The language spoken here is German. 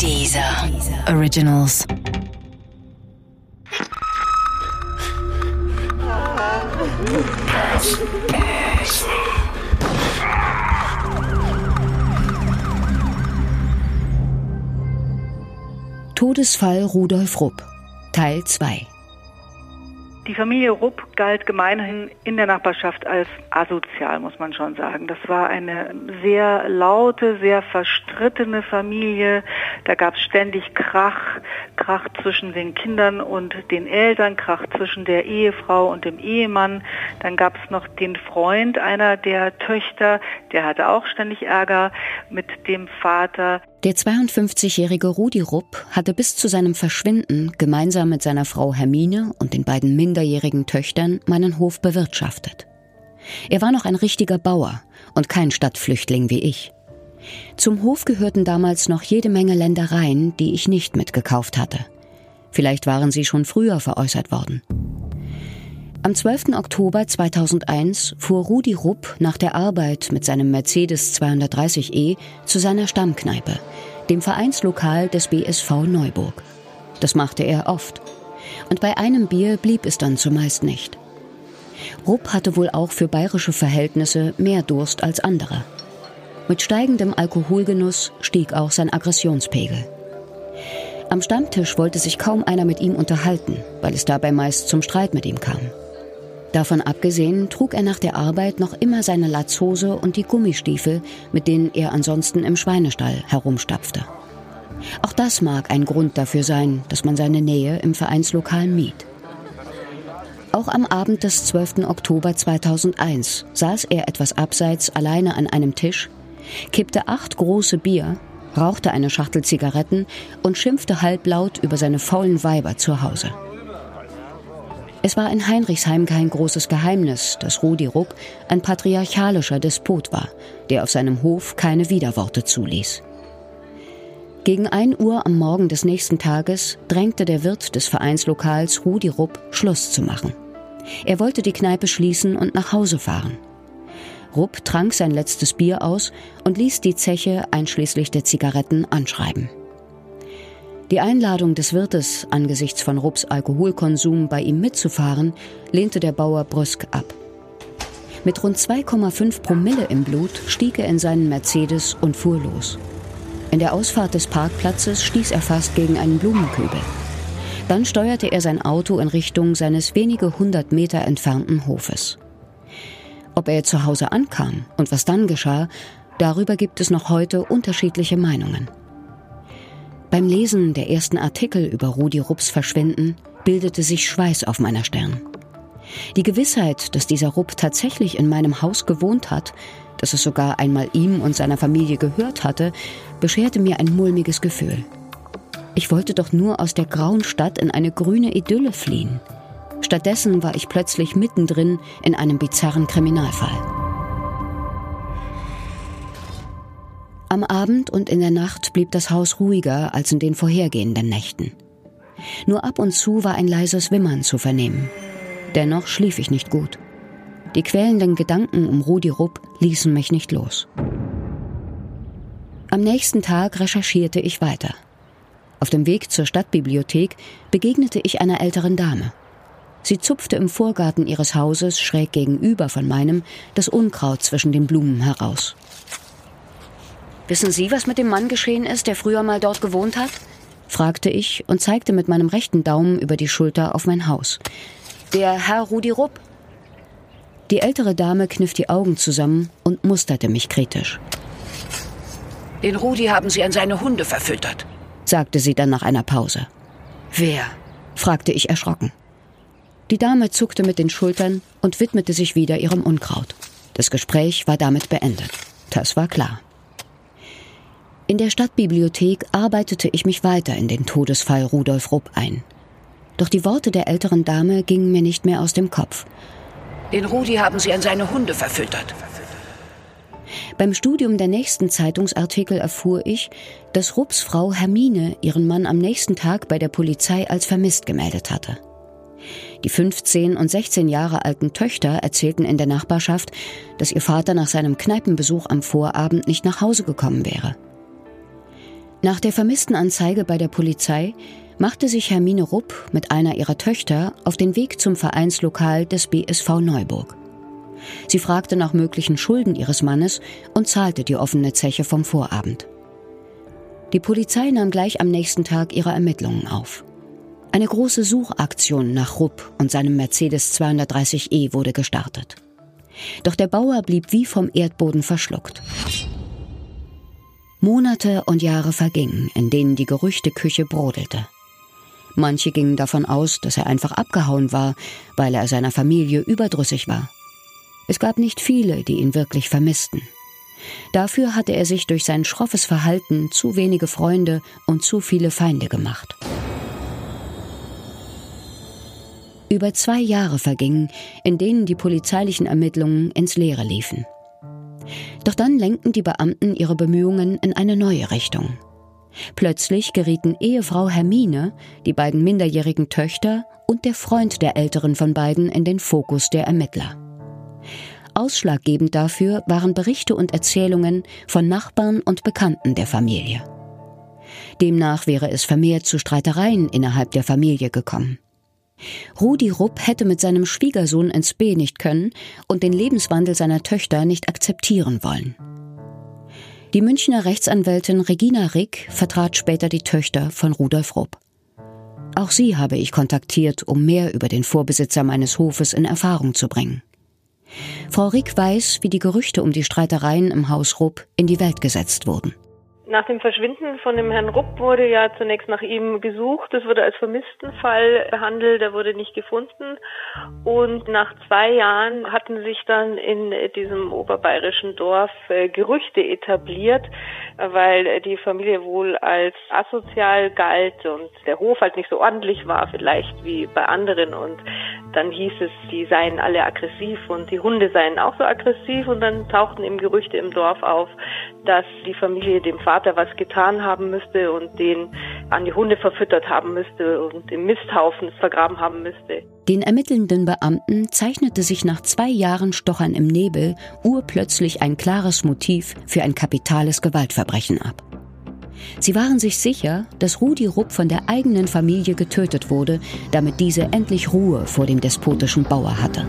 Dieser Originals. Todesfall Rudolf Rupp Teil 2 die Familie Rupp galt gemeinhin in der Nachbarschaft als asozial, muss man schon sagen. Das war eine sehr laute, sehr verstrittene Familie. Da gab es ständig Krach, Krach zwischen den Kindern und den Eltern, Krach zwischen der Ehefrau und dem Ehemann. Dann gab es noch den Freund einer der Töchter, der hatte auch ständig Ärger mit dem Vater. Der 52-jährige Rudi Rupp hatte bis zu seinem Verschwinden gemeinsam mit seiner Frau Hermine und den beiden minderjährigen Töchtern meinen Hof bewirtschaftet. Er war noch ein richtiger Bauer und kein Stadtflüchtling wie ich. Zum Hof gehörten damals noch jede Menge Ländereien, die ich nicht mitgekauft hatte. Vielleicht waren sie schon früher veräußert worden. Am 12. Oktober 2001 fuhr Rudi Rupp nach der Arbeit mit seinem Mercedes 230e zu seiner Stammkneipe, dem Vereinslokal des BSV Neuburg. Das machte er oft. Und bei einem Bier blieb es dann zumeist nicht. Rupp hatte wohl auch für bayerische Verhältnisse mehr Durst als andere. Mit steigendem Alkoholgenuss stieg auch sein Aggressionspegel. Am Stammtisch wollte sich kaum einer mit ihm unterhalten, weil es dabei meist zum Streit mit ihm kam. Davon abgesehen trug er nach der Arbeit noch immer seine Latzhose und die Gummistiefel, mit denen er ansonsten im Schweinestall herumstapfte. Auch das mag ein Grund dafür sein, dass man seine Nähe im Vereinslokal mied. Auch am Abend des 12. Oktober 2001 saß er etwas abseits alleine an einem Tisch, kippte acht große Bier, rauchte eine Schachtel Zigaretten und schimpfte halblaut über seine faulen Weiber zu Hause. Es war in Heinrichsheim kein großes Geheimnis, dass Rudi Rupp ein patriarchalischer Despot war, der auf seinem Hof keine Widerworte zuließ. Gegen ein Uhr am Morgen des nächsten Tages drängte der Wirt des Vereinslokals Rudi Rupp, Schluss zu machen. Er wollte die Kneipe schließen und nach Hause fahren. Rupp trank sein letztes Bier aus und ließ die Zeche einschließlich der Zigaretten anschreiben. Die Einladung des Wirtes, angesichts von Rupps Alkoholkonsum bei ihm mitzufahren, lehnte der Bauer brüsk ab. Mit rund 2,5 Promille im Blut stieg er in seinen Mercedes und fuhr los. In der Ausfahrt des Parkplatzes stieß er fast gegen einen Blumenkübel. Dann steuerte er sein Auto in Richtung seines wenige hundert Meter entfernten Hofes. Ob er zu Hause ankam und was dann geschah, darüber gibt es noch heute unterschiedliche Meinungen. Beim Lesen der ersten Artikel über Rudi Rupps Verschwinden bildete sich Schweiß auf meiner Stirn. Die Gewissheit, dass dieser Rupp tatsächlich in meinem Haus gewohnt hat, dass es sogar einmal ihm und seiner Familie gehört hatte, bescherte mir ein mulmiges Gefühl. Ich wollte doch nur aus der grauen Stadt in eine grüne Idylle fliehen. Stattdessen war ich plötzlich mittendrin in einem bizarren Kriminalfall. Am Abend und in der Nacht blieb das Haus ruhiger als in den vorhergehenden Nächten. Nur ab und zu war ein leises Wimmern zu vernehmen. Dennoch schlief ich nicht gut. Die quälenden Gedanken um Rudi Rupp ließen mich nicht los. Am nächsten Tag recherchierte ich weiter. Auf dem Weg zur Stadtbibliothek begegnete ich einer älteren Dame. Sie zupfte im Vorgarten ihres Hauses schräg gegenüber von meinem das Unkraut zwischen den Blumen heraus. Wissen Sie, was mit dem Mann geschehen ist, der früher mal dort gewohnt hat? fragte ich und zeigte mit meinem rechten Daumen über die Schulter auf mein Haus. Der Herr Rudi Rupp. Die ältere Dame kniff die Augen zusammen und musterte mich kritisch. Den Rudi haben Sie an seine Hunde verfüttert, sagte sie dann nach einer Pause. Wer? fragte ich erschrocken. Die Dame zuckte mit den Schultern und widmete sich wieder ihrem Unkraut. Das Gespräch war damit beendet. Das war klar. In der Stadtbibliothek arbeitete ich mich weiter in den Todesfall Rudolf Rupp ein. Doch die Worte der älteren Dame gingen mir nicht mehr aus dem Kopf. Den Rudi haben sie an seine Hunde verfüttert. Beim Studium der nächsten Zeitungsartikel erfuhr ich, dass Rupps Frau Hermine ihren Mann am nächsten Tag bei der Polizei als vermisst gemeldet hatte. Die 15 und 16 Jahre alten Töchter erzählten in der Nachbarschaft, dass ihr Vater nach seinem Kneipenbesuch am Vorabend nicht nach Hause gekommen wäre. Nach der vermissten Anzeige bei der Polizei machte sich Hermine Rupp mit einer ihrer Töchter auf den Weg zum Vereinslokal des BSV Neuburg. Sie fragte nach möglichen Schulden ihres Mannes und zahlte die offene Zeche vom Vorabend. Die Polizei nahm gleich am nächsten Tag ihre Ermittlungen auf. Eine große Suchaktion nach Rupp und seinem Mercedes 230e wurde gestartet. Doch der Bauer blieb wie vom Erdboden verschluckt. Monate und Jahre vergingen, in denen die Gerüchteküche brodelte. Manche gingen davon aus, dass er einfach abgehauen war, weil er seiner Familie überdrüssig war. Es gab nicht viele, die ihn wirklich vermissten. Dafür hatte er sich durch sein schroffes Verhalten zu wenige Freunde und zu viele Feinde gemacht. Über zwei Jahre vergingen, in denen die polizeilichen Ermittlungen ins Leere liefen. Doch dann lenkten die Beamten ihre Bemühungen in eine neue Richtung. Plötzlich gerieten Ehefrau Hermine, die beiden minderjährigen Töchter und der Freund der älteren von beiden in den Fokus der Ermittler. Ausschlaggebend dafür waren Berichte und Erzählungen von Nachbarn und Bekannten der Familie. Demnach wäre es vermehrt zu Streitereien innerhalb der Familie gekommen. Rudi Rupp hätte mit seinem Schwiegersohn ins B nicht können und den Lebenswandel seiner Töchter nicht akzeptieren wollen. Die Münchner Rechtsanwältin Regina Rick vertrat später die Töchter von Rudolf Rupp. Auch sie habe ich kontaktiert, um mehr über den Vorbesitzer meines Hofes in Erfahrung zu bringen. Frau Rick weiß, wie die Gerüchte um die Streitereien im Haus Rupp in die Welt gesetzt wurden. Nach dem Verschwinden von dem Herrn Rupp wurde ja zunächst nach ihm gesucht. Es wurde als Vermisstenfall behandelt, er wurde nicht gefunden. Und nach zwei Jahren hatten sich dann in diesem oberbayerischen Dorf äh, Gerüchte etabliert, weil die Familie wohl als asozial galt und der Hof halt nicht so ordentlich war, vielleicht wie bei anderen. Und dann hieß es, die seien alle aggressiv und die Hunde seien auch so aggressiv. Und dann tauchten eben Gerüchte im Dorf auf, dass die Familie dem Vater was getan haben müsste und den an die Hunde verfüttert haben müsste und im Misthaufen vergraben haben müsste. Den ermittelnden Beamten zeichnete sich nach zwei Jahren Stochern im Nebel urplötzlich ein klares Motiv für ein kapitales Gewaltverbrechen ab. Sie waren sich sicher, dass Rudi Rupp von der eigenen Familie getötet wurde, damit diese endlich Ruhe vor dem despotischen Bauer hatte.